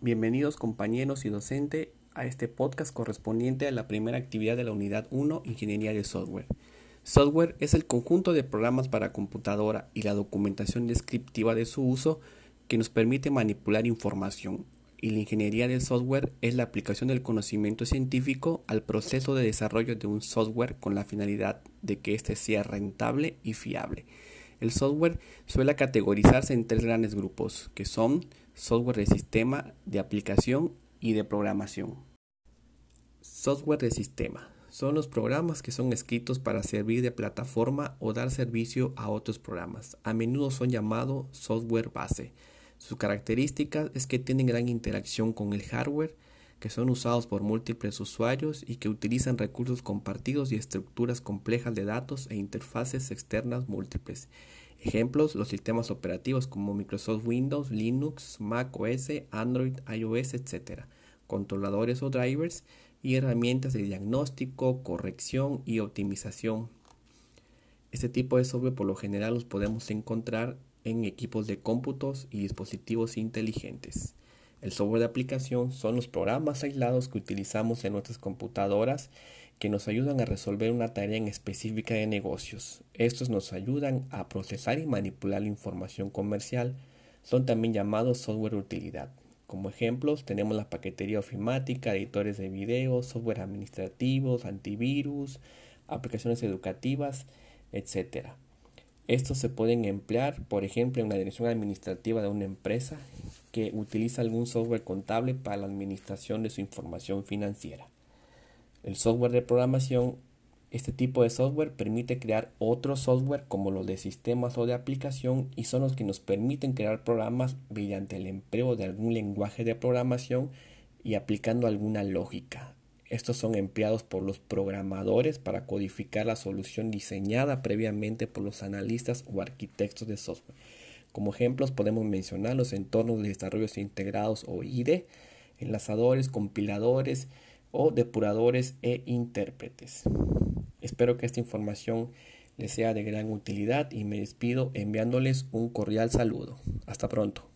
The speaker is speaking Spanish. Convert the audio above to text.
Bienvenidos compañeros y docente a este podcast correspondiente a la primera actividad de la unidad 1, Ingeniería de Software. Software es el conjunto de programas para computadora y la documentación descriptiva de su uso que nos permite manipular información. Y la ingeniería de software es la aplicación del conocimiento científico al proceso de desarrollo de un software con la finalidad de que éste sea rentable y fiable. El software suele categorizarse en tres grandes grupos, que son software de sistema, de aplicación y de programación. Software de sistema son los programas que son escritos para servir de plataforma o dar servicio a otros programas. A menudo son llamados software base. Su característica es que tienen gran interacción con el hardware, que son usados por múltiples usuarios y que utilizan recursos compartidos y estructuras complejas de datos e interfaces externas múltiples. Ejemplos, los sistemas operativos como Microsoft Windows, Linux, Mac OS, Android, iOS, etc. Controladores o drivers y herramientas de diagnóstico, corrección y optimización. Este tipo de software por lo general los podemos encontrar en equipos de cómputos y dispositivos inteligentes. El software de aplicación son los programas aislados que utilizamos en nuestras computadoras que nos ayudan a resolver una tarea en específica de negocios. Estos nos ayudan a procesar y manipular la información comercial. Son también llamados software de utilidad. Como ejemplos tenemos la paquetería ofimática, editores de video, software administrativos, antivirus, aplicaciones educativas, etc. Estos se pueden emplear, por ejemplo, en la dirección administrativa de una empresa que utiliza algún software contable para la administración de su información financiera. El software de programación, este tipo de software permite crear otro software como los de sistemas o de aplicación y son los que nos permiten crear programas mediante el empleo de algún lenguaje de programación y aplicando alguna lógica. Estos son empleados por los programadores para codificar la solución diseñada previamente por los analistas o arquitectos de software. Como ejemplos podemos mencionar los entornos de desarrollos integrados o IDE, enlazadores, compiladores o depuradores e intérpretes. Espero que esta información les sea de gran utilidad y me despido enviándoles un cordial saludo. Hasta pronto.